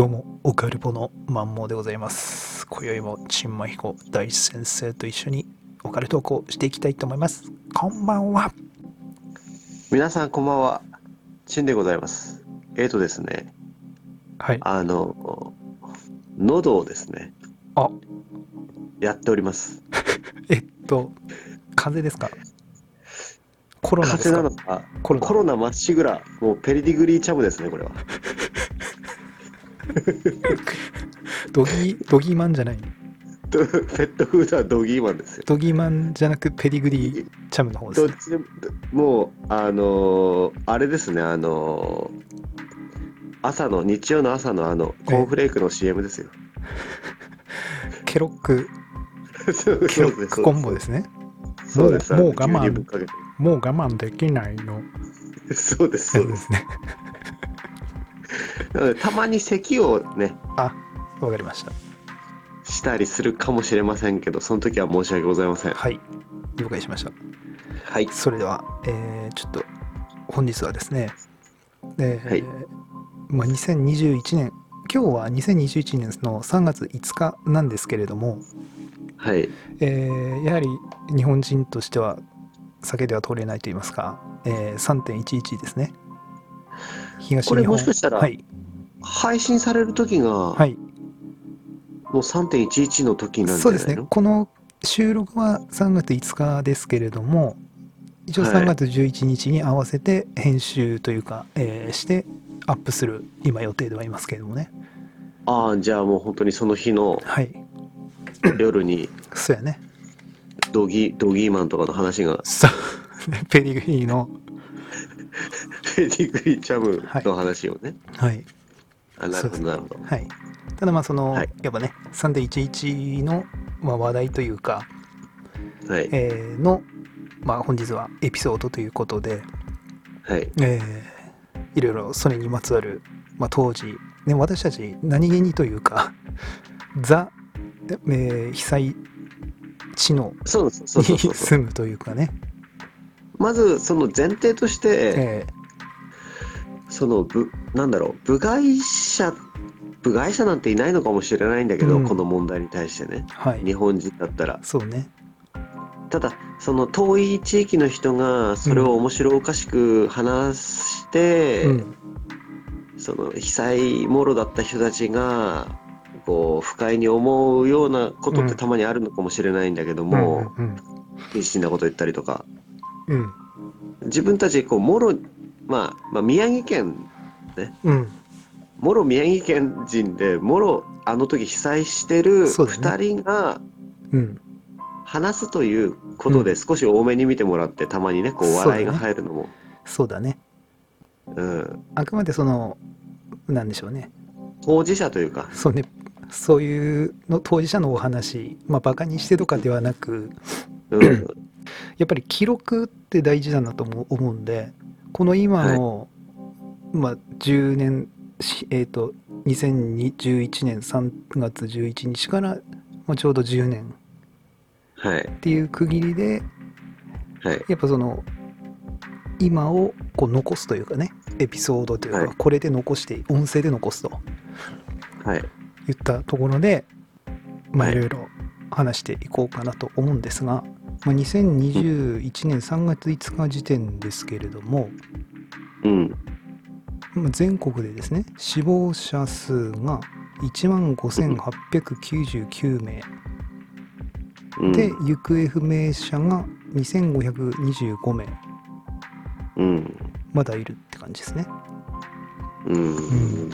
どうも、オカルポのマンモーでございます。今宵も、チンマヒコ大先生と一緒にオカルトークをしていきたいと思います。こんばんは。皆さんこんばんは。チンでございます。えーとですね、はい。あの、喉をですね、あ、やっております。えっと、風邪ですか？コロナですか？風邪なのか、コロナコロナまっしぐら、もうペリディグリーチャムですね、これは。ドギー、ドギーマンじゃない。ペットフードはドギーマンですよ。ドギーマンじゃなくペディグリーチャムの方ですね。どっちでも、もう、あのーあれですね、あのー朝の、日曜の朝のあの、コーンフレークの CM ですよ。ケロック、そうケロックコンボですね。そうです。もうもう我慢もう我慢できないのそうです、そうです。やつですね。たまに咳をね、あ、わかりました。したりするかもしれませんけど、その時は申し訳ございません。はい。了解しました。はい。それでは、えーちょっと本日はですね、えーはいまあ、2021年今日は2021年の3月5日なんですけれども、はい。えーやはり日本人としては避けては通れないと言いますか、えー3.11ですね東日これ本もしかしたらはい、配信される時が、はい、もう3.11の時なんじそうですね。この収録は3月5日ですけれども一応はい。3月11日に合わせて編集というか、えーしてアップする今予定ではいますけれどもね。ああ、じゃあもう本当にその日のはい。夜にそうやね。ドギドギーマンとかの話が、ペディグリーのペディグリーチャムの話をね。はいあなるほど、なるほど。はいただまあその、はいやっぱね3.11の、まあ、話題というか、はい。えーの、まあ、本日はエピソードということで、はい。えーいろいろそれにまつわる、まあ、当時、ね、私たち何気にというか ザ、えー被災地のそうそうそに。住むというかね、まず、その前提として、えその部、なんだろう、部外者、部外者なんていないのかもしれないんだけど、うん。この問題に対してね。ーはい。日本人だったら。そうね。ただその遠い地域の人がそれを面白おかしく話して、うん。その被災もろだった人たちがこう不快に思うようなことっうん。てたまにあるのかもしれないんだけどうんも、うん。必死なこと言ったりとかうん。自分たちこうもろ、まあ、まあ宮城県うん。もろ宮城県人でもろあの時被災してるそうだね。2人がうん。話すということで少し多めに見てもらってたまにねこう笑いが入るのも。そうだね。うん。あくまでそのなんでしょうね。当事者というか、そうね。そういうの当事者のお話まあバカにしてとかではなくうん、やっぱり記録って大事だなと思う思うんでこの今の、まあ10年しえっ、と2021年3月11日から、まあ、ちょうど10年。はい、っていう区切りではい、やっぱその今をこう残すというかねエピソードというか、はい。これで残して音声で残すと。はい、言ったところでまあはい。いろいろ話していこうかなと思うんですが、まあ、2021年3月5日時点ですけれども、うん、まあ全国でですね死亡者数が1万5899名。うん、で行方不明者が2525名。うん、まだいるって感じですね。うん、ん。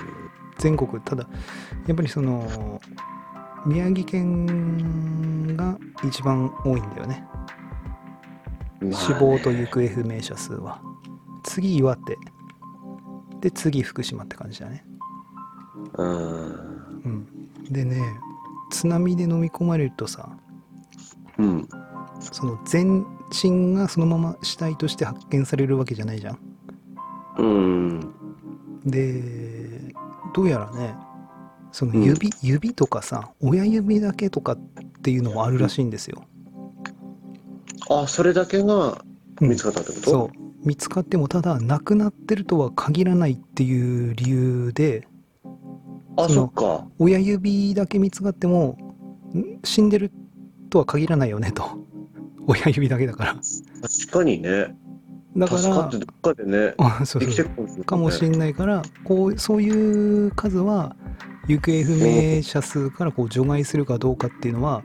全国ただやっぱりその宮城県が一番多いんだよねまあね。死亡と行方不明者数は。次岩手。で次福島って感じだね。うん、うん。でね津波で飲み込まれるとさうん、その全身がそのまま死体として発見されるわけじゃないじゃん。うん、でどうやらねその指、指とかさ親指だけとかっていうのもあるらしいんですよ、あ、それだけがうん見つかったってこと、そう。見つかってもただ亡くなってるとは限らないっていう理由であ、そっか。親指だけ見つかってもん死んでるとは限らないよねと。親指だけだから。確かにね。だか助からってどっかでね、あ そうそう。かもしれないからこうそういう数は行方不明者数からこう除外するかどうかっていうのは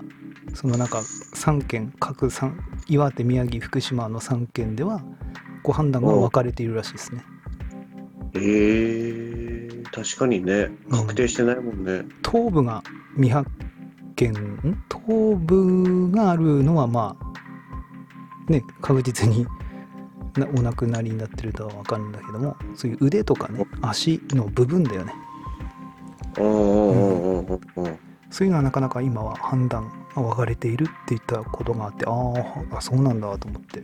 そのなんか3県各3岩手宮城福島の3県ではこう判断が分かれているらしいですね。えー、確かにね、確定してないもんね。東部が未発見ん東部があるのはまあね確実になお亡くなりになってるとは分かるんだけどもそういう腕とかね足の部分だよね。うんうんうんうんうん。そういうのはなかなか今は判断が分かれているっていったことがあってあーあそうなんだと思って。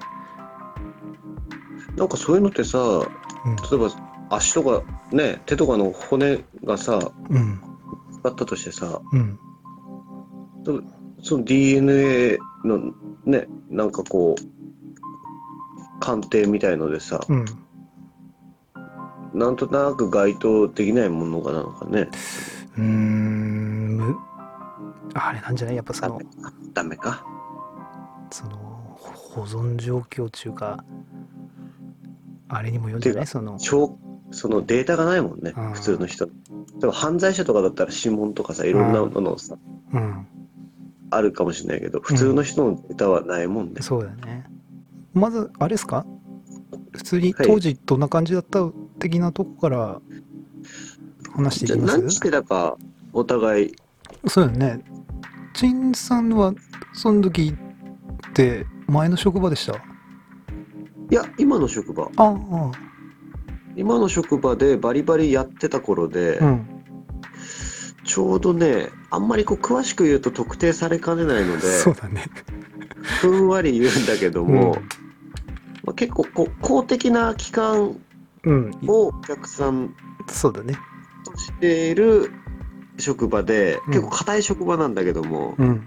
なんかそういうのってさ、うん。例えば足とかね、手とかの骨がさ、うん。使ったとしてさ、うん。その DNA のね、なんかこう、鑑定みたいのでさ、うん。なんとなく該当できないものがなのかね。うーんむあれなんじゃない？やっぱそのダメか。ダメか。その保存状況中かあれにもよるんじゃない？その証そのデータがないもんねうん、普通の人。でも犯罪者とかだったら指紋とかさ、いろんなものさ、うん。あるかもしれないけど、普通の人のデータはないもんね。そうだよね。まずあれですか？普通にはい。当時どんな感じだった的なとこから話していきます？何してたか、お互い、そうだよね。陳さんはその時って前の職場でした？いや、今の職場、ああ今の職場でバリバリやってた頃で、うん。ちょうどね、あんまりこう詳しく言うと特定されかねないので、そうだね。ふんわり言うんだけども、うん。まあ、結構こう公的な機関うん。をお客さんそうだね。としている職場で、うん。結構硬い職場なんだけども、うん。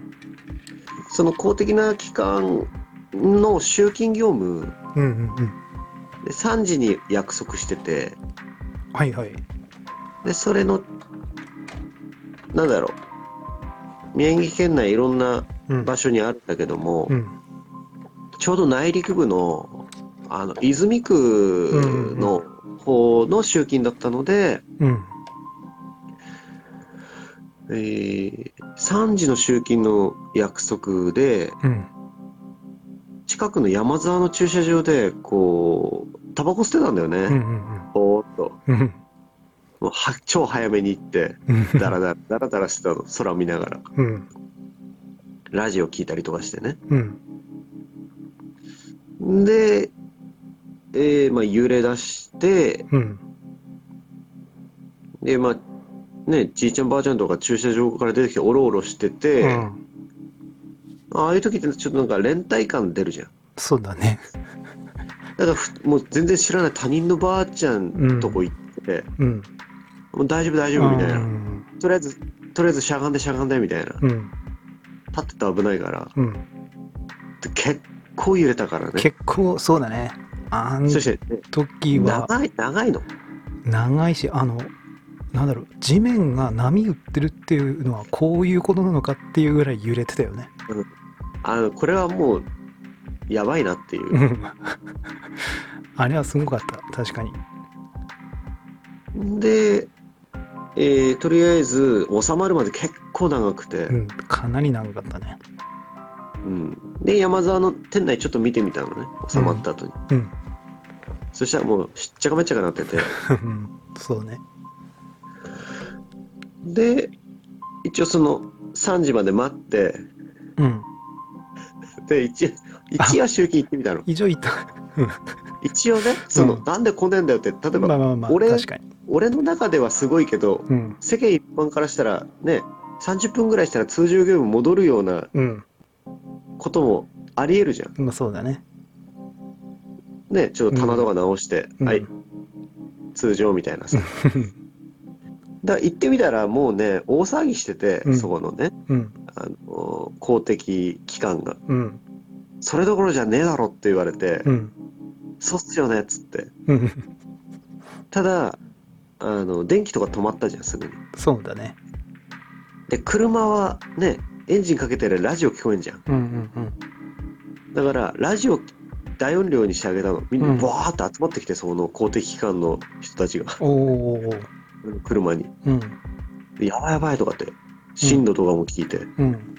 その公的な機関の集金業務うんうんうん。で3時に約束しててはいはい。でそれのなんだろう宮城県内いろんなうん。場所にあるんだけども、うん。ちょうど内陸部のあの泉区の方の集金だったので、うんえー3時の集金の約束でうん。近くの山沢の駐車場でこうタバコ捨てたんだよね、うんうん。ぼーっと。うん。もうは超早めに行ってうん。ダラダラダラダラしてたの空見ながら。うん。ラジオ聞いたりとかしてね。うん。で、えーまあ、揺れ出してうん。でまあねじいちゃんばあちゃんとか駐車場から出てきておろおろしてて、うん。ああいう時ってちょっとなんか連帯感出るじゃん。そうだね。だからふもう全然知らない他人のばあちゃんとこ行って、うん。もう大丈夫大丈夫みたいな、うん。とりあえずとりあえずしゃがんでしゃがんでみたいな。うん。立ってたら危ないから。うん。で結構揺れたからね。結構そうだね。あんそして、ね、時は長い長いの。長いしあのなんだろう地面が波打ってるっていうのはこういうことなのかっていうぐらい揺れてたよね。あのこれはもうやばいなっていう。うん。あれはすごかった確かに。で、えーとりあえず収まるまで結構長くて、うんかなり長かったね。うん。で山沢の店内ちょっと見てみたのね。収まった後に、うん。そしたらもうしっちゃかめっちゃかなってて。うん。そうねで一応その3時まで待ってうん。で一一応集金行ってみたの。以上言った。一応ねその、うんなんで来ねえんだよって例えば、まあまあまあ俺確かに。俺の中ではすごいけどうん。世間一般からしたらね30分ぐらいしたら通常業務戻るようなうん。こともありえるじゃん。まあそうだね。ねちょっと棚とか直して、うん。はい。通常みたいなさ ら行ってみたらもうね大騒ぎしてて、うん。そこのねうん。あの公的機関が。うん。それどころじゃねえだろって言われて、うん。そうっすよねっつって。うん。ただあの電気とか止まったじゃんすぐに。そうだね。で車はねエンジンかけてるラジオ聞こえんじゃん。うんうんうん。だからラジオ大音量にしてあげたの。みんなうん。バーって集まってきてその公的機関の人たちが。おお車に。うん。でやばいやばいとかって震度とかも聞いて、うん。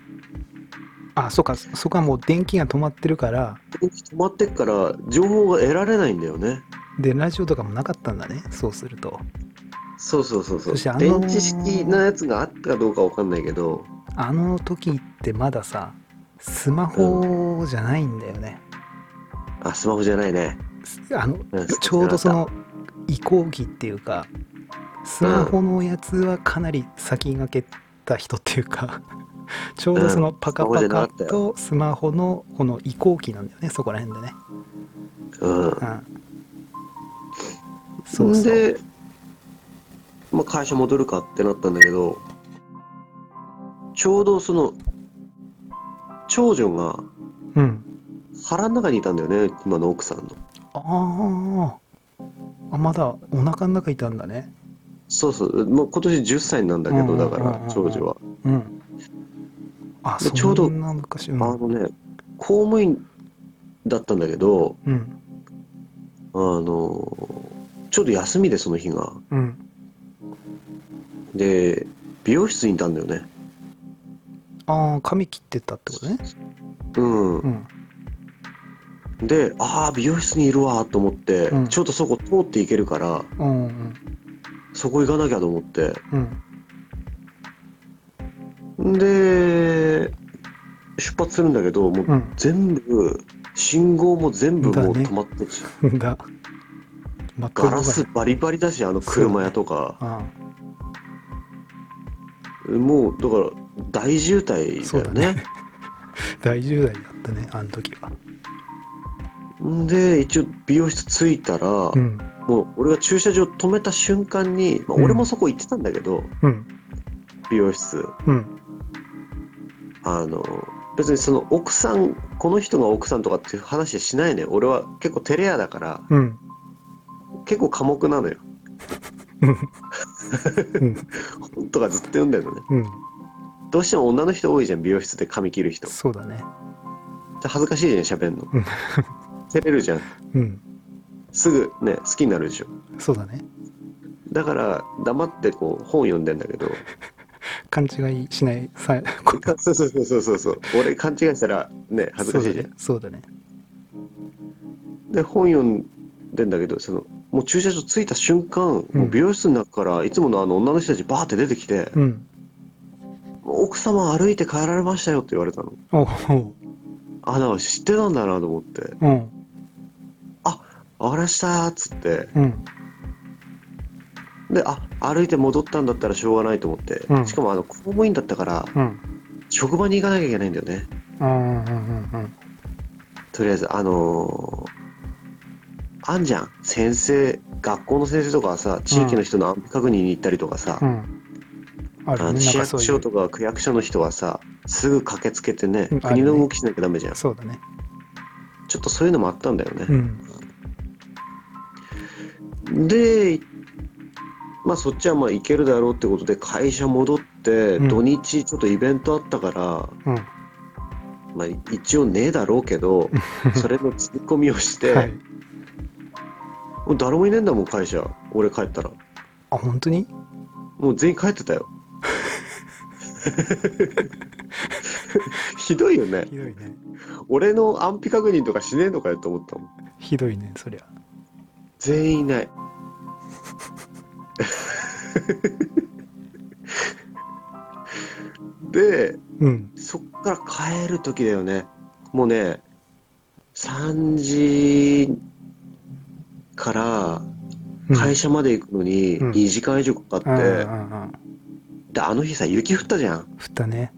あそっかそこはもう電気が止まってるから。電気止まってっから情報が得られないんだよね。でラジオとかもなかったんだねそうすると。そうそうそうそう。そしてあのー電池式なやつがあったかどうかわかんないけど。あの時ってまださスマホじゃないんだよね、あスマホじゃないね、あのうんちょうどその移行期っていうかスマホのやつはかなり先駆けた人っていうかちょうどそのパカパカとスマホのこの移行期なんだよねそこら辺でね、うん。うん、そうそう。で、まあ、会社戻るかってなったんだけどちょうどその長女がうん。腹の中にいたんだよね今の奥さんの。あー。あまだお腹の中いたんだねそうそうもう今年10歳なんだけどだから長女は。うん。あそでちょうどあのね公務員だったんだけどうん。あのちょうど休みでその日が。うん。で美容室にいたんだよね。ああ髪切ってたってことね。うん。うん。でああ美容室にいるわと思って、うん。ちょっとそこ通っていけるからうんうんそこ行かなきゃと思って。うん。で出発するんだけどもううん。全部信号も全部もう止まってるし、だ。真っガラスバリバリだしあの車屋とか、あもうだから大渋滞だよそうだね。ね 大渋滞だったねあの時は。んで一応美容室着いたら、うんもう俺が駐車場止めた瞬間に、まあ、うん。俺もそこ行ってたんだけど、うん。美容室。うん。あの別にその奥さんこの人が奥さんとかっていう話はしないね俺は結構照れ屋だからうん。結構寡黙なのよ。うん。本とかずっと読んでるのね。うん。どうしても女の人多いじゃん美容室で髪切る人。そうだね。恥ずかしいじゃん喋んの。うん。照れるじゃん。うんすぐね好きになるでしょ。そうだね。だから黙ってこう本読んでんだけど。勘違いしないさこ そうそうそうそうそうそう。俺勘違いしたらね恥ずかしいじゃん。そうだね。で本読んでんだけどそのもう駐車場着いた瞬間、うん。もう美容室の中からいつものあの女の人たちバーって出てきてそうん「奥様歩いて帰られましたよ」って言われたの。おおあなんか知ってたんだなと思って。うん「あわかりました」っつって。うん。であ歩いて戻ったんだったらしょうがないと思って、うん。しかもあの公務員だったからうん。職場に行かなきゃいけないんだよね。うんうんうんうんとりあえずあのーあんじゃん。先生学校の先生とかはさ地域の人の安否確認に行ったりとかさ、うん。あの市役所とか区役所の人はさすぐ駆けつけてねうん国の動きしなきゃダメじゃん、そうだね。ちょっとそういうのもあったんだよね。う、んでまあそっちはまあ行けるだろうってことで会社戻って、うん。土日ちょっとイベントあったから、うん。まあ一応ねえだろうけど それの突っ込みをして、はい。もう誰もいねえんだもん会社。俺帰ったら。あ本当に？もう全員帰ってたよ。ひどいよね。ひどいね。俺の安否確認とかしねえのかよと思ったもん。ひどいねそりゃ全員いない。でうん。そっから帰る時だよね。もうね3時からうん。会社まで行くのにうん。2時間以上かかって、うんうんうんであの日さ雪降ったじゃん。振ったね。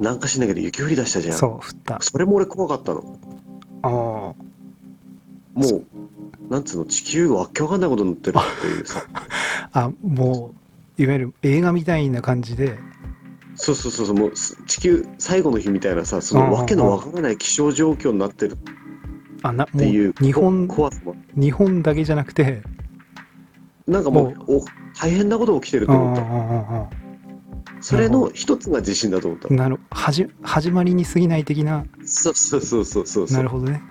なんかしないけど雪降り出したじゃん。そう振った。それも俺怖かったの。ああもうなんつうの地球がわけわかんないことになってるっていうさ。あもういわゆる映画みたいな感じで。そうそうそうそうもうす地球最後の日みたいなさそのわけのわからない気象状況になってる。っていう日本怖さも。日本だけじゃなくて。なんかもうお大変なこと起きてると思った。あそれの一つが地震だと思った。あなるはじ始まりに過ぎない的な。そうそうそうそうそうそう。なるほどね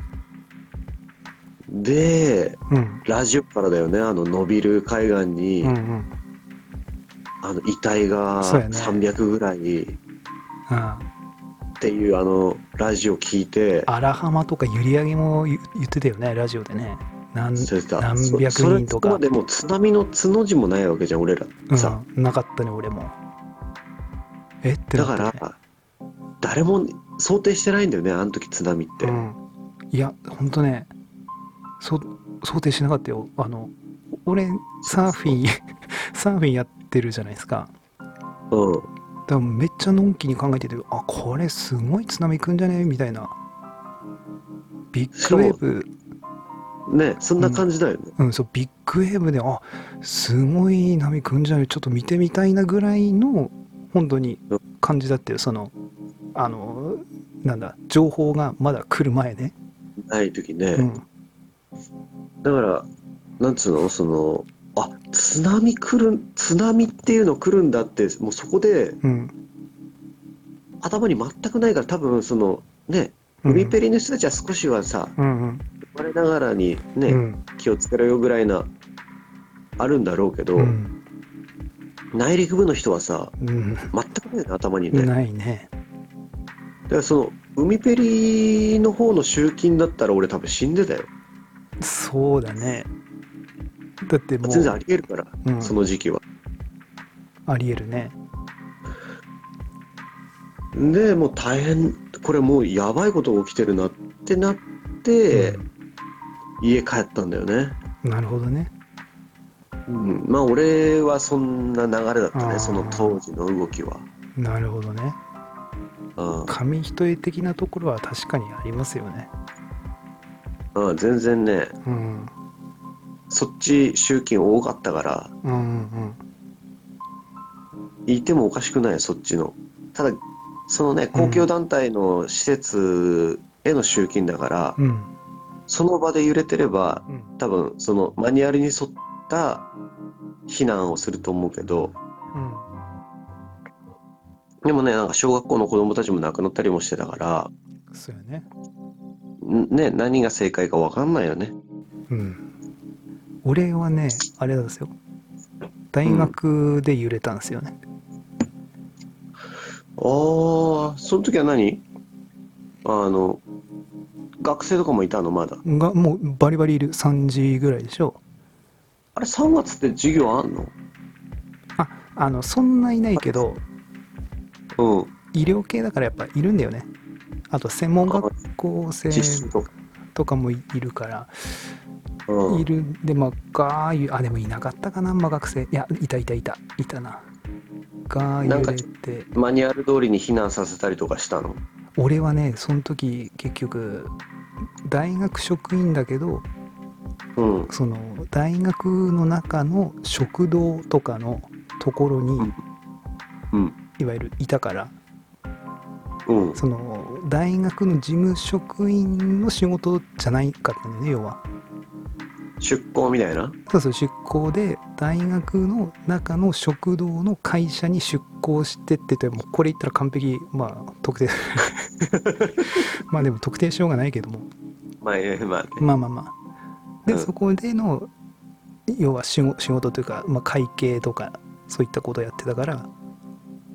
でうん。ラジオからだよね。あの伸びる海岸に、うんうん。あの遺体がそうやね。300ぐらい。っあ。ていうあのラジオ聞いて。あ荒浜とか閖上も言言ってたよねラジオでね。なん、それさ何百そそれ人とか。そこまでもう津波のつの字もないわけじゃん俺ら。さ、うん、なかったね俺も。え？ってだから誰も想定してないんだよねあの時津波って、うん、いやほんとねそ想定しなかったよ。あの俺サーフィンサーフィンやってるじゃないですか。うん。だからめっちゃのんきに考えててあこれすごい津波来んじゃね？みたいな。ビッグウェーブ。ねそんな感じだよね、うん。そうビッグウェーブであすごい波来んじゃね？ちょっと見てみたいなぐらいの本当に感じだってそのあのなんだ情報がまだ来る前ね、ない時ね、うん、だからなんつうの？そのあ津波来る津波っていうの来るんだってもうそこでうん。頭に全くないから多分そのねうん。海ペリの人たちは少しはさうんうん。生まれながらにね、うん。気をつけろよぐらいなあるんだろうけど、うん。内陸部の人はさうん。全くないね頭にね、だかないね。らその海ペリの方の集金だったら俺多分死んでたよそうだね。だってもう全然ありえるから、うん。その時期は。ありえるね。でもう大変これもうやばいことが起きてるなってなって、家帰ったんだよね、なるほどね。うん、まあ俺はそんな流れだったねその当時の動きは、なるほどね。うん。紙一重的なところは確かにありますよねうん、全然ねうん。そっち集金多かったからうんうんいてもおかしくないそっちの。ただそのね公共団体の施設への集金だから、うん。うんその場で揺れてればうん。多分そのマニュアルに沿った避難をすると思うけどうん。でもねなんか小学校の子供たちも亡くなったりもしてたからそうよね。んね何が正解か分かんないよね。うん。俺はねあれなんですよ。大学で揺れたんですよね、ああその時は何？あの学生とかもいたの？まだ。がもうバリバリいる。3時ぐらいでしょ。あれ3月って授業あんの？ああのそんないないけどうん。医療系だからやっぱいるんだよねあと専門学校生とかもいいるか。らうん。いる。でまあがーゆあでもいなかったかな、まあ、学生。いやいたいたいた。いたな。が揺れてマニュアル通りに避難させたりとかしたの？俺はねその時結局大学職員だけどうん。その大学の中の食堂とかのところに、うん。うん。いわゆるいたからうん。その大学の事務職員の仕事じゃないかったんだよね要は。出向みたいな？そうそう出向で大学の中の食堂の会社に出向してっててもうこれ言ったら完璧まあ特定。まあでも特定しようがないけども。まあえまあね。まあまあまあ。で、うん。そこでの要は仕事仕事というか、まあ、会計とかそういったことをやってたから。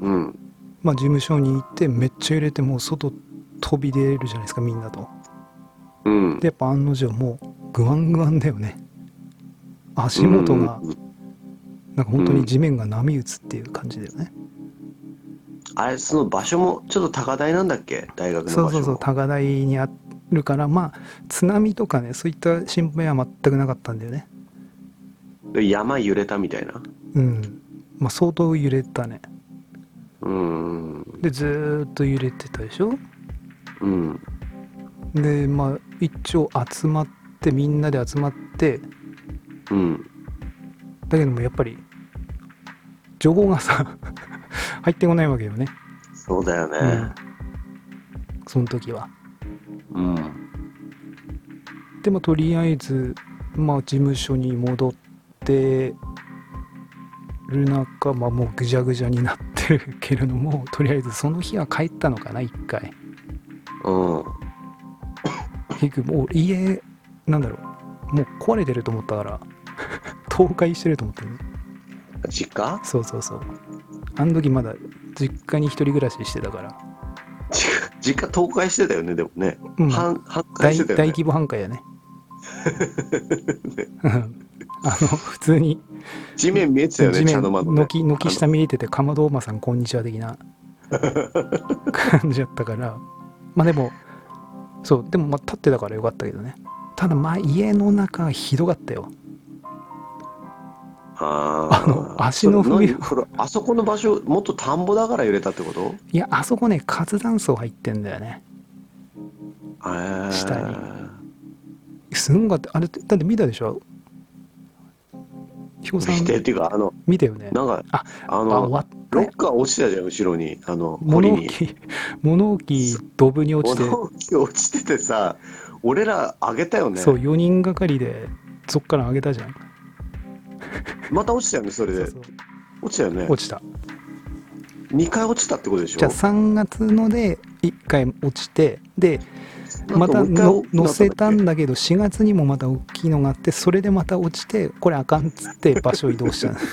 うんまあ事務所に行ってめっちゃ揺れてもう外飛び出るじゃないですかみんなと。うん。でやっぱ案の定もうグワングワンだよね。足元がうんなんか本当に地面が波打つっていう感じだよね、あれその場所もちょっと高台なんだっけ？大学のそうそうそう高台にあるからまあ津波とかねそういった心配は全くなかったんだよね。山揺れたみたいな？うん。まあ相当揺れたねうん。でずーっと揺れてたでしょ？うん。でまあ一応集まってみんなで集まってうん。だけどもやっぱり情報がさ 入ってこないわけよね、そうだよね。うん、その時は。うん。でまあとりあえずまあ事務所に戻ってる中、まあ、もうぐじゃぐじゃになってるけれどもとりあえずその日は帰ったのかな1回。うん。結局もう家なんだろう。もう壊れてると思ったから 倒壊してると思ってる実家？そうそうそう。あの時まだ実家に一人暮らししてたから、実実家倒壊してたよね、でもね。うん、半半壊大してたよね。大規模半壊やね。うん。あの普通に地面見えてたよね、茶の窓ね。軒軒下見えててかまどおまさんこんにちは的な。感じだったから。まあでもそうでもまあ立ってたからよかったけどね。ただまあ家の中はひどかったよ。ああの足の踏みあそこの場所、もっと田んぼだから揺れたってこと？いやあそこね活断層入ってんだよね。えー。下に。すんごかった。あれだって見たでしょ？彦さん見てっていうか、あの、見たよねなんか、ああの、ロッカー落ちてたじゃん、後ろに。あの、物堀に。置 物置ドブに落ちて物置落ちててさ、俺らあげたよね。そう4人がかりでそっから上げたじゃんまた落ちたよね、それで。落ちたよね。落ちた2回落ちたってことでしょ？じゃあ3月ので1回落ちてでまたの乗せたんだだけど4月にもまた大きいのがあってそれでまた落ちてこれあかんっつって場所移動した。の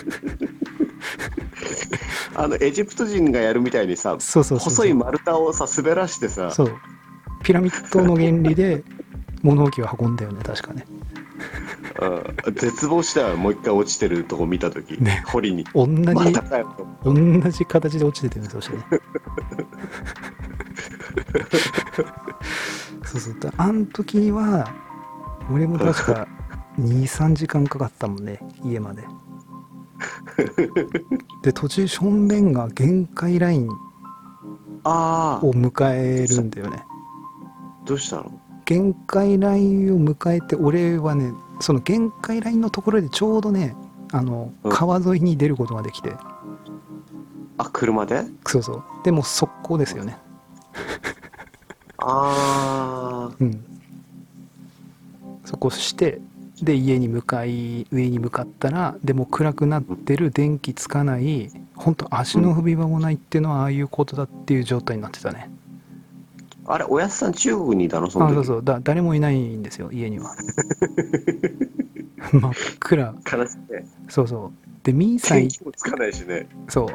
あのエジプト人がやるみたいにさそうそうそう細い丸太をさ滑らしてさ。そう。ピラミッドの原理で物置を運んだよね確かね。うん絶望したよもう一回落ちてるとこ見た時、ね。堀に。同じ、ま同じ形で落ちてたよねそしてね そうそう。だあん時は俺も確か23時間かかったもんね家まで。で途中正面が限界ラインを迎えるんだよね。どうしたの？限界ラインを迎えて俺はねその限界ラインのところでちょうどねあのうん。川沿いに出ることができて、あ車で？そうそう。でも速攻ですよねああうん。そこしてで家に向かい上に向かったらでも暗くなってる電気つかない本当足の踏み場もないっていうのはああいうことだっていう状態になってたね。あれおやすさん中国にいたの？その時。あそうそう。だ誰もいないんですよ家には。真っ暗。悲しいね。そうそう。でミーさんい天気もつかないしね。そう。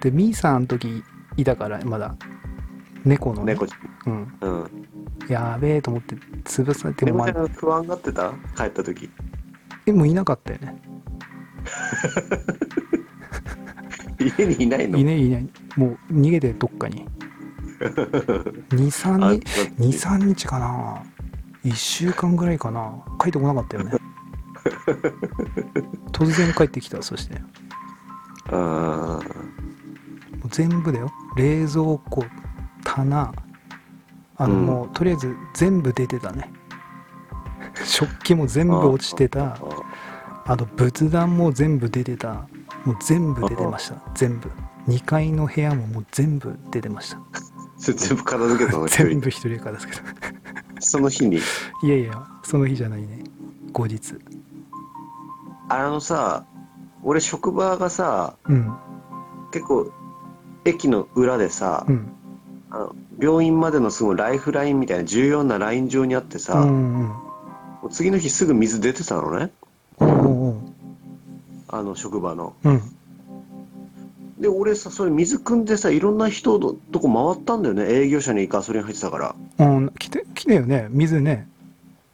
でミーさんあの時いたからまだ猫のね。猫ちうん。うん。やべえと思って潰されても、ま猫ちゃん不安がってた？帰った時。えもういなかったよね。家にいないの？いないいない。もう逃げてどっかに。23あ日23日かな。1週間ぐらいかな。帰ってこなかったよね。突然帰ってきたそして。もあう全部だよ。冷蔵庫棚あのうん。もう、とりあえず全部出てたね。食器も全部落ちてた。あと仏壇も全部出てた。もう全部出てました。全部。2階の部屋ももう全部出てました。そ れ全部片付けたの 全部一人ですけどその日に？いやいやその日じゃないね。後日。あのさ俺職場がさうん。結構駅の裏でさ、うんあの病院までのすごいライフラインみたいな重要なライン上にあってさ、うんもうん。う次の日すぐ水出てたのね。おうおうおうあの職場の。うん。で俺さそれ水汲んでさいろんな人のとこ回ったんだよね。営業者にガソリン入ってたから。うん。来て来たよね。水ね。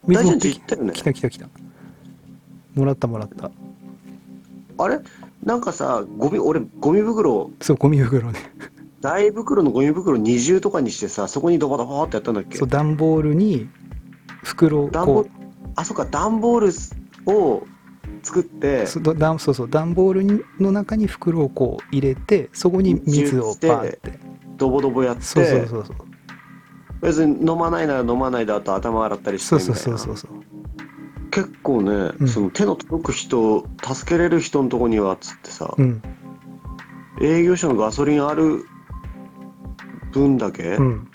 水持ってきたよね。来た来た来た。もらったもらった。あれ？なんかさゴミ俺ゴミ袋そうゴミ袋ね大袋のゴミ袋二重とかにしてさそこにドバドバってやったんだっけ？そう段ボールに袋をこあそっか段ボールを作ってうそだ段そうそう段ボールにの中に袋をこう入れてそこに水をパーって。ドボドボやってそうそうそうそう。別に飲まないなら飲まないであと頭洗ったりしてそうみたいな。そうそうそうそう結構ね、うん。その手の届く人助けれる人のとこにはっつってさ、うん。営業者のガソリンある分だけ、うん。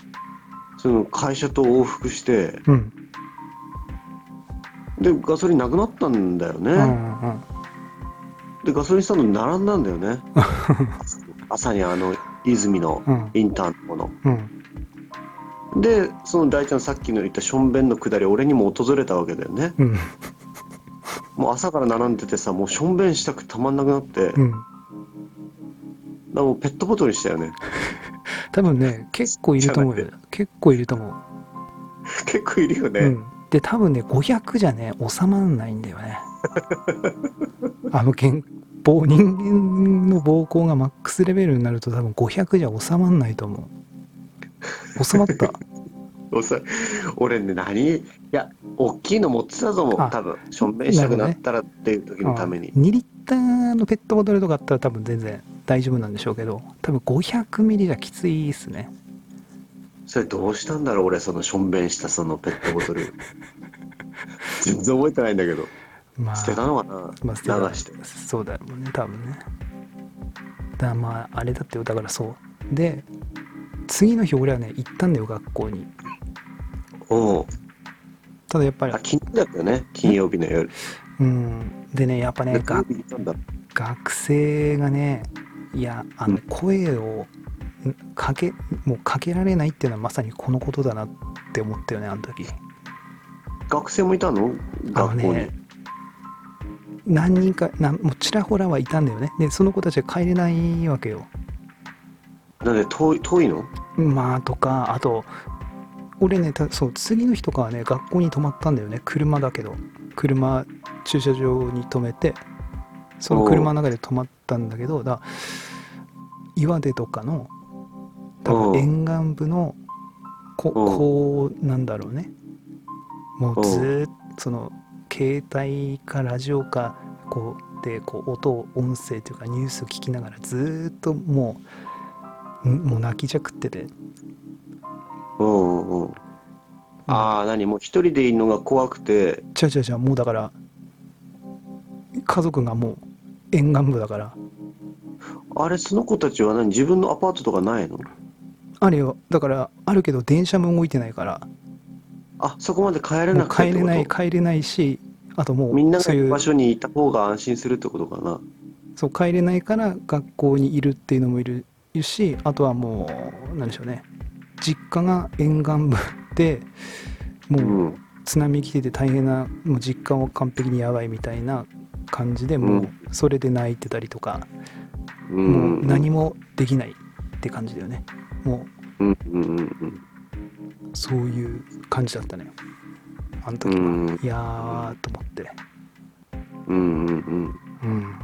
その会社と往復してうん。でガソリンなくなったんだよね、うんうんでガソリンスタンドに並んだんだよね。朝にあの泉のうん。インターンのもうん。のでその大ちゃんさっきの言ったしょんべんのくだり俺にも訪れたわけだよね。うん。もう朝から並んでてさもうしょんべんしたくてたまんなくなって、だかうんらもうペットボトルにしたよね 多分ね結構いると思うよ。結構いると思う、結構いるよね、うん、で多分ね500じゃね収まらないんだよね。あの健暴人間の暴行がマックスレベルになると多分500じゃ収まんないと思う。収まった俺ね何？いや大きいの持ってたと思う。あ多分。しょんべんしたくなったらっていう時のために、2リッターのペットボトルとかあったら多分全然大丈夫なんでしょうけど多分500ミリじゃきついっすね。それどうしたんだろう俺そのしょんべんしたそのペットボトル。全然覚えてないんだけど。まあ捨てたのかな、まあ捨てた。流して。そうだよね多分ね。だまああれだってよ。だからそう。で次の日俺はね行ったんだよ学校におうただやっぱり。あ金曜だったよね。金曜日の夜。うん。でねやっぱね学生がねいやあのうん。声をんかけもうかけられないっていうのはまさにこのことだなって思ったよねあの時。学生もいたの？あの学校に、ね何人かなんもうちらほらはいたんだよね。でその子たちは帰れないわけよ。なんで遠い遠いの？まあとかあと俺ねたそう次の日とかはね学校に泊まったんだよね。車だけど。車駐車場に止めてその車の中で泊まったんだけどだ岩手とかの多分沿岸部のここうなんだろうね。もうずーっとその携帯かラジオかこうでこう音を音声というかニュースを聞きながらずーっともうんもう泣きじゃくっててうんうんうん。ああ何？もう一人でいるのが怖くて。違う違う違うもうだから家族がもう沿岸部だから。あれその子たちは何？自分のアパートとかないの？あるよ。だからあるけど電車も動いてないから。あそこまで帰れなくて帰れない帰れないしあともみんながそういう場所にいた方が安心するってことかな。そう帰れないから学校にいるっていうのもいるしあとはもうなんでしょうね実家が沿岸部でもううん。津波来てて大変なもう実家も完璧にやばいみたいな感じでもうそれで泣いてたりとか、うもうん何もできないって感じだよね。もうんうんうんうそういう感じだったねあの時は、うん。いやーと思って。うんうんうん。うん。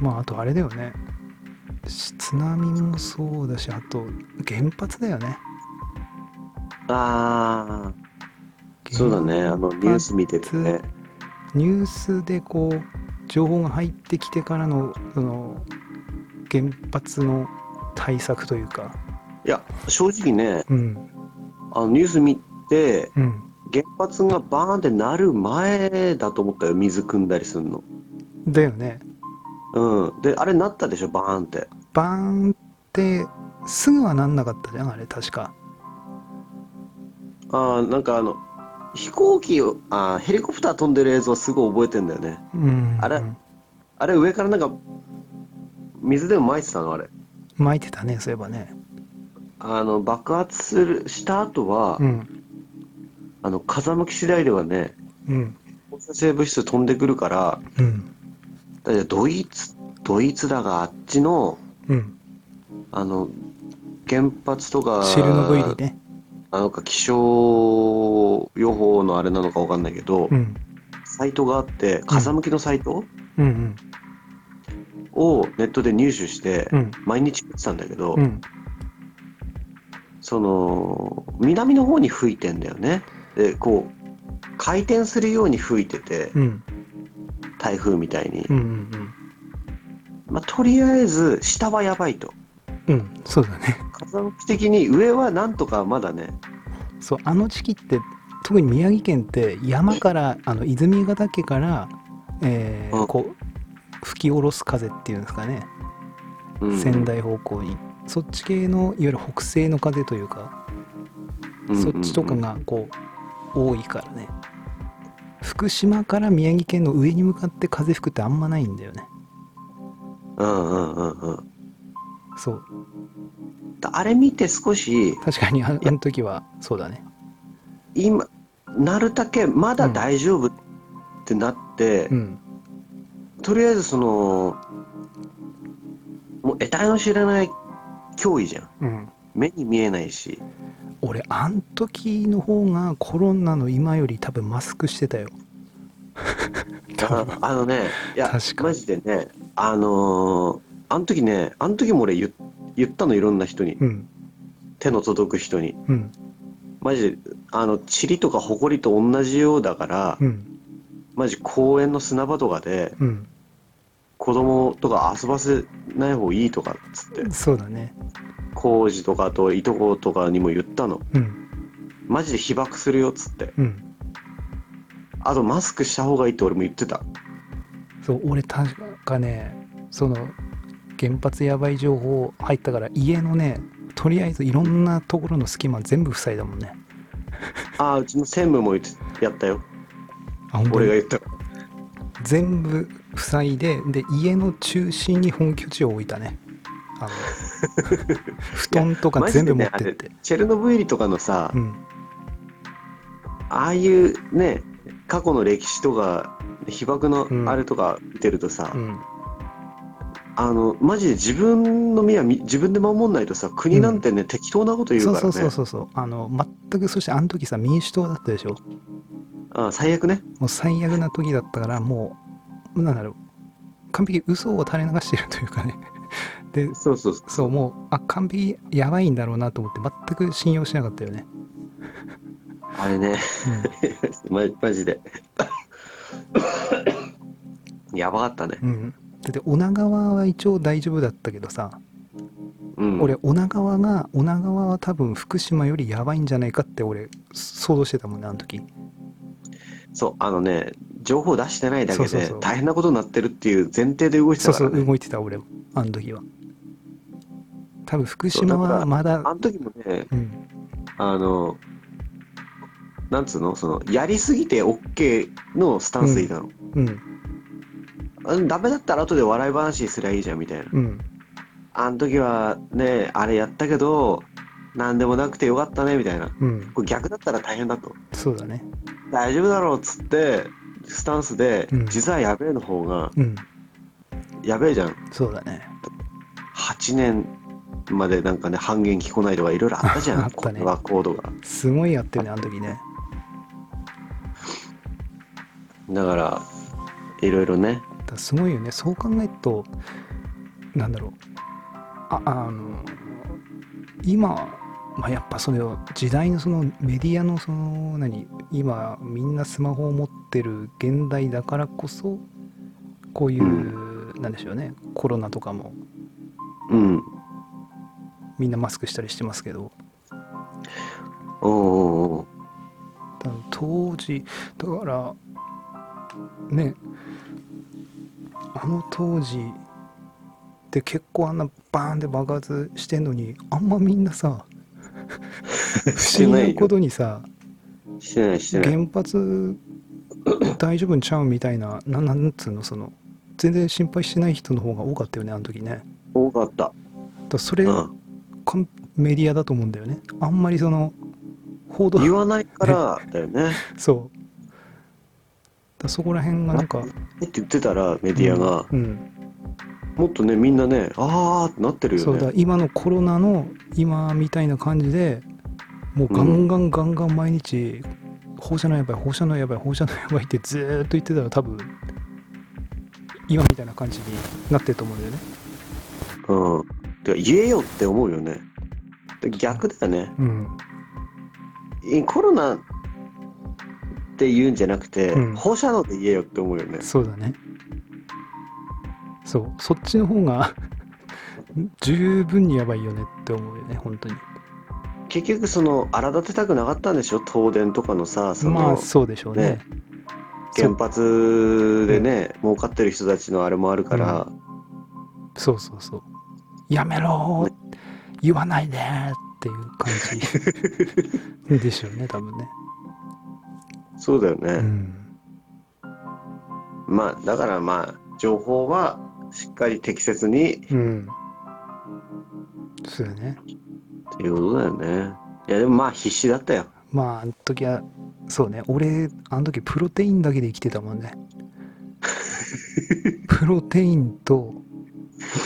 まああとあれだよね。し津波もそうだしあと原発だよね。ああそうだね。あのニュース見ててね。ニュースでこう情報が入ってきてからのその原発の対策というか。いや正直ねうん。あのニュース見てうん。原発がバーンってなる前だと思ったよ水汲んだりするの。だよね。うん。であれなったでしょバーンってバーンってすぐはなんなかったじゃんあれ確か。ああなんかあの飛行機をあーヘリコプター飛んでる映像すごい覚えてんだよね。うんあれあれ上からなんか水でも撒いてたの？あれ。巻いてたねそういえばね。あの爆発するした後は、うん。あの風向き次第ではねうん。放射性物質飛んでくるからうん。だドイツドイツだがあっちのうん。あの原発とかシェルノブイリね。なのか気象予報のあれなのかわかんないけど、うん。サイトがあって風向きのサイトうんうん。をネットで入手してうん。毎日見てたんだけど、うん。その南の方に吹いてんだよね。でこう回転するように吹いててうん。台風みたいに、うんうんまあ、とりあえず下はやばいと。うんうんそうだね。風向き的に上はなんとかまだね。そうあの時期って特に宮城県って山からあの泉ヶ岳から、えーうん。こう吹き下ろす風っていうんですかね、うん。仙台方向に。そっち系のいわゆる北西の風というか、そっちとかがこう多いからね。福島から宮城県の上に向かって風吹くってあんまないんだよねうんうんうんうん。そうあれ見て少し、確かにあの時はそうだね今、なるだけまだ大丈夫ってなって、うんとりあえずその、もう得体の知らない脅威じゃん。うん目に見えないし。俺あん時の方がコロナの今より多分マスクしてたよ あのね、いやマジでね、あのーあの時ね、あの時も俺言言ったの、いろんな人に、うん。手の届く人に。うん。マジで、あの、塵とか埃と同じようだから、うん。マジ公園の砂場とかで、うん。子供とか遊ばせない方がいいとかっつって、そうだね。工事とかあといとことかにも言ったの。うん。マジで被爆するよっつって。うんあとマスクした方がいいって俺も言ってた。そう俺確かねその原発やばい情報入ったから家のねとりあえずいろんなところの隙間全部塞いだもんね ああ、うちの専務もやったよ。あ本当に？俺が言った。全部塞いでで家の中心に本拠地を置いたねあの 布団とか全部持ってって、チェルノブイリとかのさ、うんああいうね、過去の歴史とか、被爆のうん。あれとか見てるとさ、うん。あの、マジで自分の身はみ自分で守んないとさ、国なんてね、適当なこと言うからね。そうそうそうそうあの全くそしてあの時さ民主党だったでしょ？あ最悪ね。もう最悪な時だったからもうなんだろう。完璧嘘を垂れ流してるというかね。でそうそうそう。そうもうあ完璧やばいんだろうなと思って全く信用しなかったよね、あれね、ま、マジで。やばかったね。うん。うん、だって女川は一応大丈夫だったけどさ、うん。俺女川が女川は多分福島よりやばいんじゃないかって俺想像してたもんねあの時。そう、あのね、情報出してないだけでそうそうそう。大変なことになってるっていう前提で動いてそうたからね。そう動いてた俺。もあの時は。多分福島はまだあの時もね、うん。あの、なんつうの、その、やりすぎて OK のスタンスでいたの。うんあダメだったら後で笑い話すりゃいいじゃんみたいな。うんあの時はね、あれやったけど、なんでもなくてよかったねみたいな。うんこれ逆だったら大変だと。そうだね大丈夫だろうっつって、スタンスで、うん実はやべえの方が、うんやべえじゃん。そうだね8年までなんかね、半減聞こないとかいろいろあったじゃん。あったねこれはコードが。すごいやってるねあの時ねだから、いろいろね。だすごいよね。そう考えるとなんだろう。ああの今、まあ、やっぱその時代のそのメディアのその何今みんなスマホを持ってる現代だからこそこういう、なんでしょうね。コロナとかも。うん。みんなマスクしたりしてますけど。おうおうおう。当時だからねあの当時って結構あんなバーンって爆発してんのにあんまみんなさ 不思議なことにさ。原発大丈夫んちゃうみたいなななんつうのその全然心配してない人の方が多かったよねあの時ね多かった。らそれうん。かんメディアだと思うんだよねあんまりその報道言わないからだよね。そうだそこら辺がなんかって言ってたらメディアが、うん。もっとねみんなねあーってなってるそうよねだ今のコロナの今みたいな感じでもうガンガンガンガン毎日放射能やばい放射能やばい放射能やばいってずーっと言ってたら多分今みたいな感じになってると思うんだよね。うん。てか言えよって思うよね。で逆だよね。うん。いコロナって言うんじゃなくて、うん。放射能で言えよって思うよね。そうだね。そう。そっちの方が 十分にやばいよねって思うよね本当に。結局その荒立てたくなかったんでしょ？東電とかのさその、まあそうでしょうね。ね。原発でね、儲かってる人たちのあれもあるから、そうそうそう。やめろー。言わないでーっていう感じ。でしょうね多分ねそうだよね、うん。まあだからまあ情報はしっかり適切にっうん。そうよね。ていうことだよね。いやでもまあ必死だったよ。まああの時はそうね。俺あの時プロテインだけで生きてたもんね。プロテインと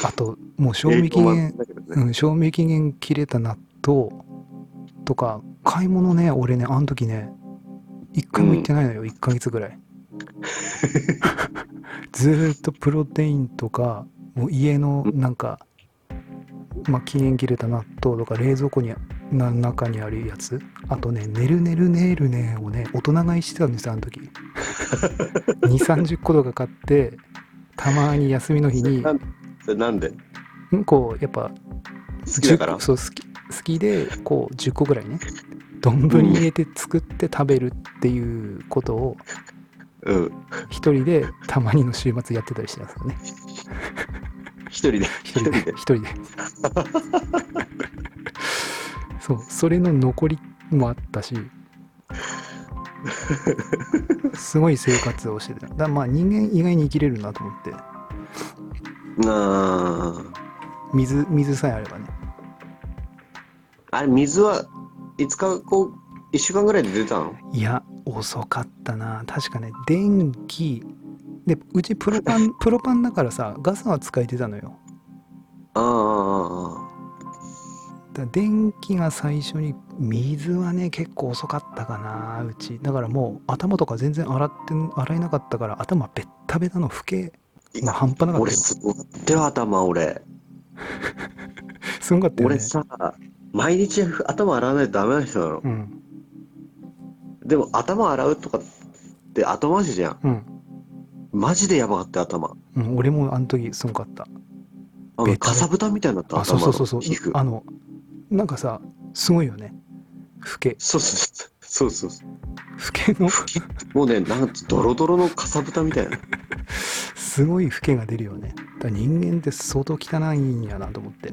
あともう賞味期限ね。うん、賞味期限切れた納豆とか買い物ね俺ねあの時ね一回も行ってないのよ、1ヶ月ぐらい。ずーっとプロテインとかもう家のなんか、まあ、期限切れた納豆とか冷蔵庫にな中にあるやつ。あとね「ねるねるねるね」をね大人買いしてたんですよあの時。2 3 0個とか買ってたまに休みの日に。なんそれなんで？うんこうやっぱ好きだから？10そう好き好きでこう10個ぐらいね丼に入れて作って食べるっていうことをうん。一人でたまにの週末やってたりしてたんですよね。一人で。一人で。一人で。そう。それの残りもあったし。すごい生活をしてた。だまあ人間意外に生きれるなと思って。なあ。水水さえあればね。あれ、水はいつかこう、一週間ぐらいで出たの？いや遅かったな。確かね電気でうちプロパン プロパンだからさガスは使えてたのよ。ああだ電気が最初に水はね結構遅かったかなうち。だからもう頭とか全然洗って洗えなかったから頭ベッタベタの老けが半端なかった俺、よすごかったよ、頭、俺。すごかったよね。俺さ、毎日頭洗わないとダメな人なの。うん。でも、頭洗うとかって後回しじゃん。うん、マジでやばかったよ、頭。うん、俺もあの時すごかった。あの、かさぶたみたいになった、あそうそうそうそう。あのなんかさすごいよね。老けそうそうそうそうそう。老けの？もうね、なんつドロドロのかさぶたみたいな。すごい老けが出るよねだ人間って相当汚いんやなと思って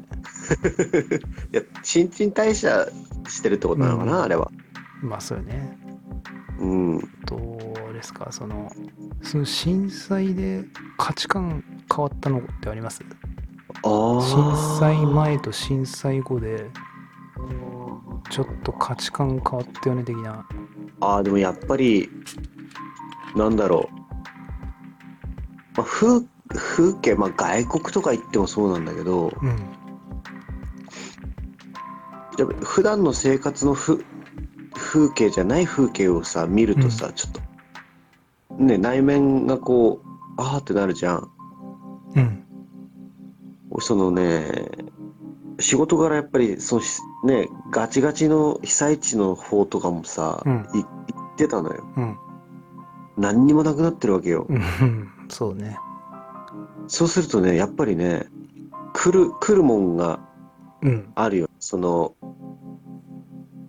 いや、新陳代謝してるってことなのかな、うんあれは。まあそうよねうん。どうですか？そのその震災で価値観変わったのってあります？ああ。震災前と震災後でちょっと価値観変わったよね的なああ、でもやっぱり、なんだろう。まあ、風風景、まあ、外国とか行ってもそうなんだけど、うんやっぱ普段の生活のふ風景じゃない風景をさ、見るとさ、ちょっと、ね、内面がこう、ああってなるじゃん。うんそのね、仕事柄やっぱり、そのしね、ガチガチの被災地の方とかもさ、うん。い行ってたのよ。うん。何にもなくなってるわけよ。うん。そうね。そうするとね、やっぱりね、来る、来るもんがうん。あるよ。その、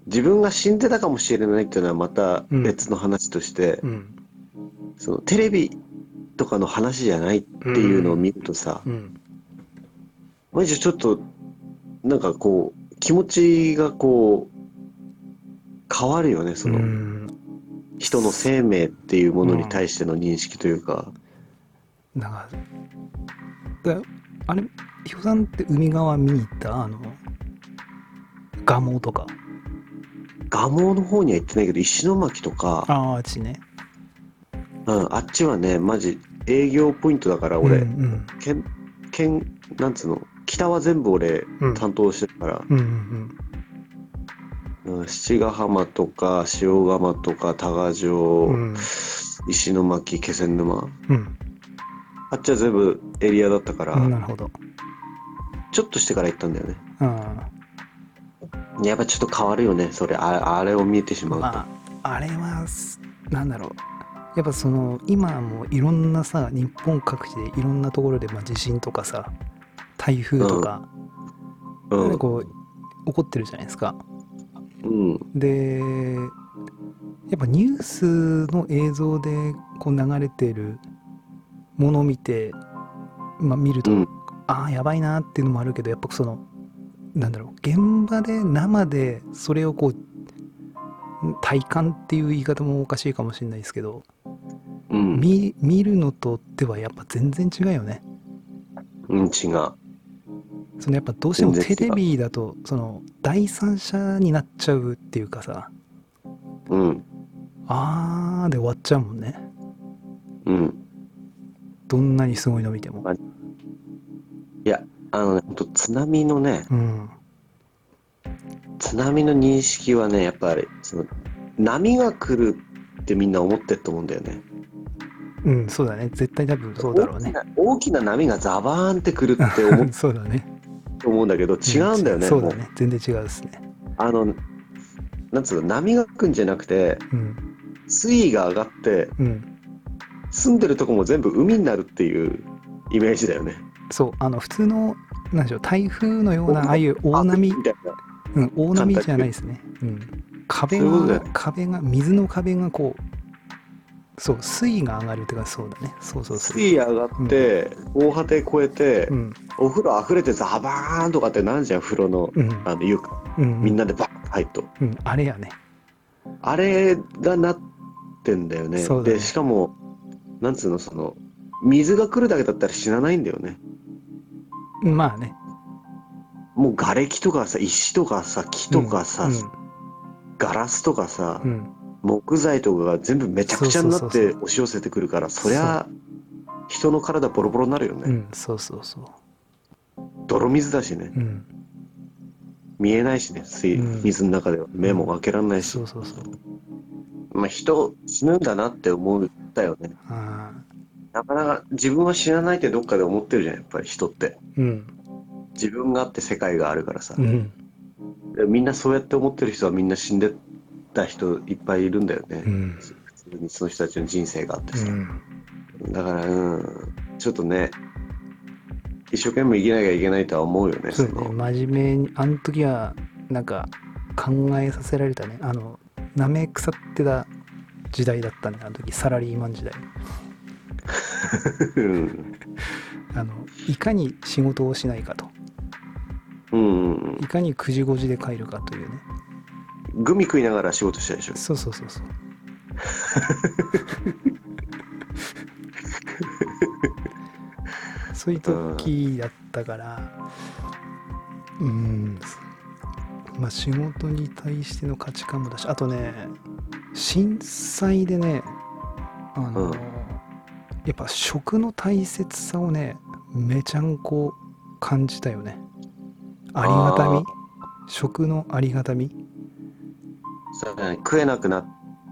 自分が死んでたかもしれないっていうのはまた別の話として、うん。そのテレビとかの話じゃないっていうのを見るとさ、うん。マジでちょっと、なんかこう、気持ちがこう、変わるよね、そうの、ん。人の生命っていうものに対しての認識というか。なんかだあれ？ひょさんって海側見に行った？あの蒲生とか。蒲生の方には行ってないけど、石巻とか、あああっちね。うん、あっちはね、マジ営業ポイントだから、俺、うん。県、県、なんつうの、北は全部俺うん。担当してるから、うんうんうん、七ヶ浜とか、塩釜とか、多賀城、うん。うん石巻、気仙沼、うん。あっちは全部エリアだったから、うんなるほど。ちょっとしてから行ったんだよね。あやっぱちょっと変わるよね、それ、ああれを見えてしあまうと。まああれはすなんだろう。やっぱその今もいろんなさ日本各地でいろんなところで、まあ、地震とかさ台風とか、うん、なん。かこう起こってるじゃないですか。うん、でやっぱニュースの映像でこう流れてるものを見て、まあ、見ると、うん。ああやばいなっていうのもあるけどやっぱそのなんだろう現場で生でそれをこう体感っていう言い方もおかしいかもしれないですけど、うん。見見るのとではやっぱ全然違うよね。うん、違う。そのやっぱどうしてもテレビだとその第三者になっちゃうっていうかさ。うん。あーで終わっちゃうもんね。うん。どんなにすごいの見ても。いや、あのね、ほんと津波のね、うん。津波の認識はね、やっぱり、その、波が来るってみんな思ってると思うんだよね。うんそうだね。絶対多分そうだろうね。大きな大きな波がザバーンって来るって思う そうだねと思うんだけど、違うんだよね。そうだね全然違うですねあの、なんつうの、波が来るんじゃなくて、うん水位が上がって、うん住んでるとこも全部海になるっていうイメージだよね。そうあの普通のなんでしょう台風のようなああいう大波？みたいな。うん、大波じゃないですね。うん、壁が壁が水の壁がこうそう水位が上がるっていうかそうだねそうそうそう。水位上がって、防波堤越えて、うんお風呂溢れてザバーンとかってなんじゃん、風呂のうんあの床、うん、みんなでバッと入ると。うん、あれやね。あれがなってんだよね。ねで、しかも、なんつうの、その、水が来るだけだったら死なないんだよね。まあね。もう瓦礫とかさ、石とかさ、木とかさ、ガラスとかさ、うん、うん木材とかが全部めちゃくちゃになって押し寄せてくるから、そりゃ、人の体ボロボロになるよね。うん、そうそうそう。泥水だしね。うん、見えないしね、水うん水の中では目も開けられないし。そうそうそう。まあ、人死ぬんだなって思ったよね。あなかなか自分は死なないってどっかで思ってるじゃん、やっぱり人って。ーうん、自分があって世界があるからさう。ん、でみんなそうやって思ってる人はみんな死んでた人いっぱいいるんだよね。うん、普通にその人たちの人生があってさ。うん、だから、うん、ちょっとね、一生懸命生きなきゃいけないとは思うよね。そうね。真面目に、あの時は、なんか、考えさせられたね。あの、なめ腐ってた時代だったね。あの時、サラリーマン時代。うんあの、いかに仕事をしないかと。うんうんいかに9時5時で帰るかというね。うん。グミ食いながら仕事したでしょ。そうそうそうそう。そういう時だったから、うん、まあ仕事に対しての価値観もだし、あとね、震災でね、あの、うんやっぱ食の大切さをね、めちゃんこ感じたよね。ありがたみ？食のありがたみ？食えなくなっ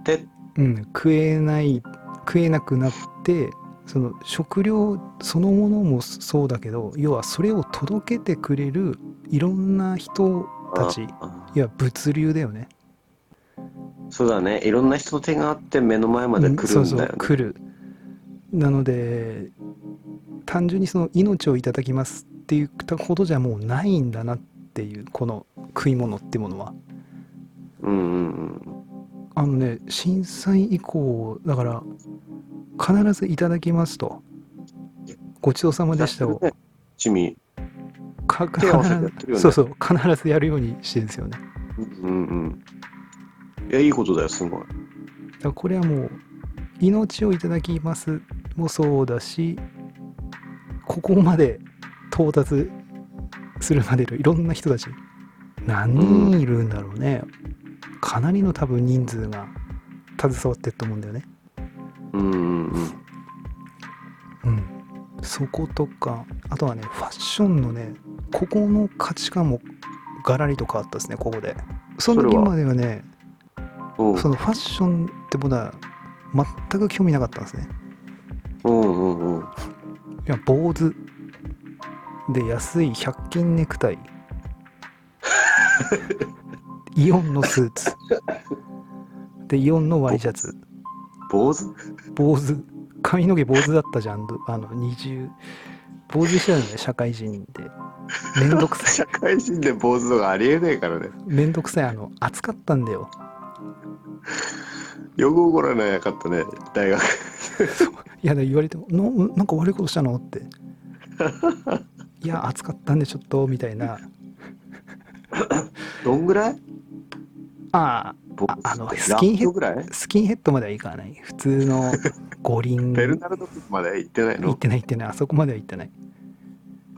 て、うん、食えない食えなくなってその食料そのものもそうだけど要はそれを届けてくれるいろんな人たちあいや物流だよね。そうだね。いろんな人の手があって目の前まで来るんだよね。うんそうそう来る。なので単純にその命をいただきますって言ったほどじゃもうないんだなっていうこの食い物ってものはうんうんうん。あのね震災以降だから必ずいただきますとごちそうさまでしたを ねチミ。かねそうそう必ずやるようにしてるんですよねうんうん。いや、いいことだよ、すごい。だからこれはもう命をいただきますもそうだしここまで到達するまでのいろんな人たち何人いるんだろうね、かなりの多分人数が携わってると思うんだよね。うんうんそことかあとはねファッションのねここの価値観もガラリと変わったですねここで。その時まではねう。んそのファッションってものは全く興味なかったんですね。うんうんう。ん。いや坊主で安い100均ネクタイ イオンのスーツ。でイオンのワイシャツ。坊主？坊主。髪の毛坊主だったじゃん。あの20坊主してたんだよ社会人で。めんどくさい。社会人で坊主とかありえねえからね。めんどくさい。あの暑かったんだよ。よく怒らなかったね、大学。いや言われても「のなんか悪いことしたの?」って「いや暑かったんでちょっと」みたいな。どんぐらい？あ坊ああの主スキンヘッラップぐらいあスキンヘッドまではいかない。普通の 五輪。ベルナルドまで行ってないの？行ってない行ってない。あそこまでは行ってない。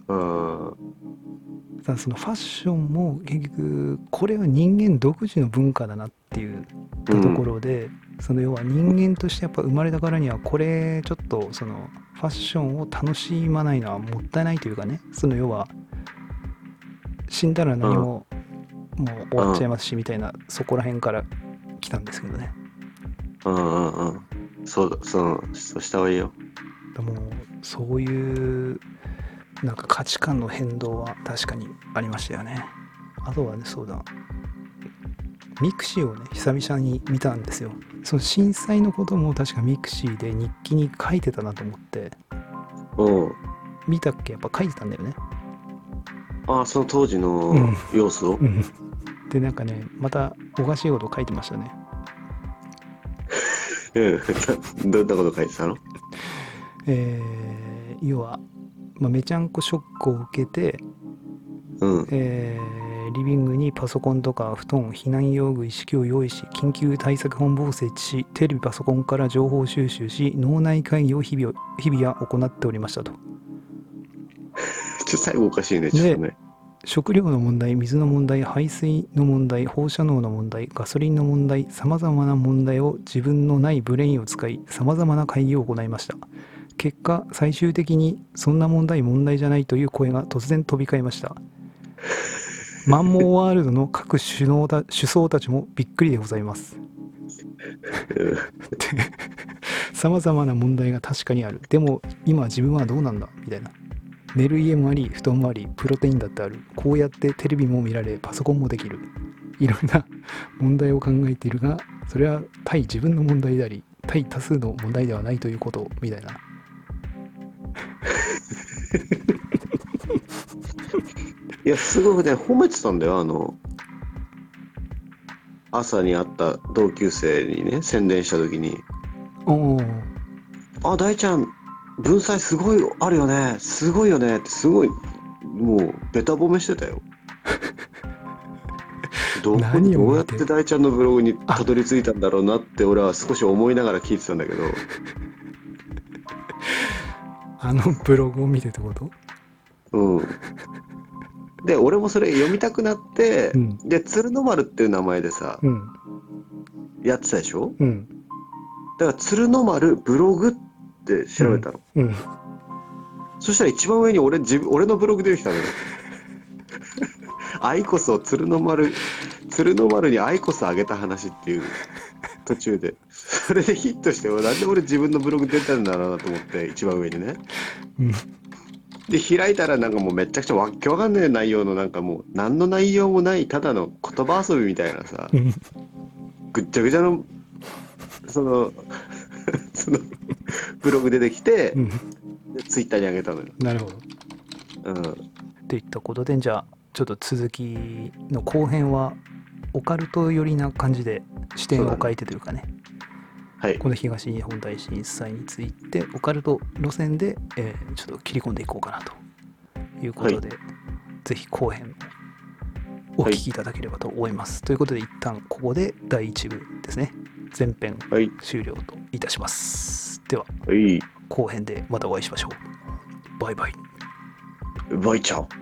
うん。ただそのファッションも結局これは人間独自の文化だなっていうところで、その要は人間としてやっぱ生まれたからにはこれちょっとそのファッションを楽しまないのはもったいないというかね。その要は死んだら何も、もう終わっちゃいますしみたいな、そこら辺から来たんですけどね。うんうんうん。そうだ、そう、そうした方がいいよ。でもそういうなんか価値観の変動は確かにありましたよね。あとはねそうだ。 mixi をね久々に見たんですよ。その震災のことも確か mixi で日記に書いてたなと思って。うん。見たっけ？やっぱ書いてたんだよね。ああ、その当時のうん。様子を？うんでなんかねまたおかしいこと書いてましたねうん。どんなこと書いてたの？えー要は、まあ、めちゃんこショックを受けてうん。えーリビングにパソコンとか布団避難用具一式を用意し緊急対策本部を設置しテレビパソコンから情報収集し脳内会議を日々日々は行っておりましたと ちょ最後おかしいね、ちょっとね。食料の問題水の問題排水の問題放射能の問題ガソリンの問題さまざまな問題を自分のないブレインを使いさまざまな会議を行いました。結果最終的にそんな問題問題じゃないという声が突然飛び交いました。マンモーワールドの各首脳だ首相たちもびっくりでございます。さまざまな問題が確かにある。でも今自分はどうなんだ？みたいな。寝る家もあり布団もありプロテインだってある。こうやってテレビも見られパソコンもできる。いろんな 問題を考えているがそれは対自分の問題であり対多数の問題ではないということみたいな。いや、すごくね、褒めてたんだよ、あの、朝に会った同級生にね、宣伝した時に、おおあ、大ちゃん、文才すごいあるよね、すごいよね。って、すごい、もう、べた褒めしてたよ。どこ何を見て。どうやって大ちゃんのブログにたどり着いたんだろうなって俺は少し思いながら聞いてたんだけど、あのブログを見てってこと？うん。で、俺もそれ読みたくなって、うん。で、鶴の丸っていう名前でさ、うん。やってたでしょ？うん。だから鶴の丸ブログって調べたの。うんそしたら一番上に俺自分俺のブログ出てきたのよ。アイコスを鶴の丸、鶴の丸にアイコスあげた話っていう途中で。それでヒットして、なんで俺自分のブログ出てんだろうなと思って、一番上にね。うんで、開いたらなんかもうめちゃくちゃわっけわかんない内容のなんかもう何の内容もないただの言葉遊びみたいなさ、うんぐっちゃぐちゃの、その、その、ブログ出てきてう、んでツイッターに上げたのよ。なるほどうん。といったことでじゃあちょっと続きの後編はオカルト寄りな感じで視点を変えてというかねはい。この東日本大震災についてオカルト路線で、えーちょっと切り込んでいこうかなということで、ぜひ後編お聞きいただければと思います、ということで一旦ここで第1部ですね前編はい。終了といたしますでははい。後編でまたお会いしましょうバイバイバイチャオ。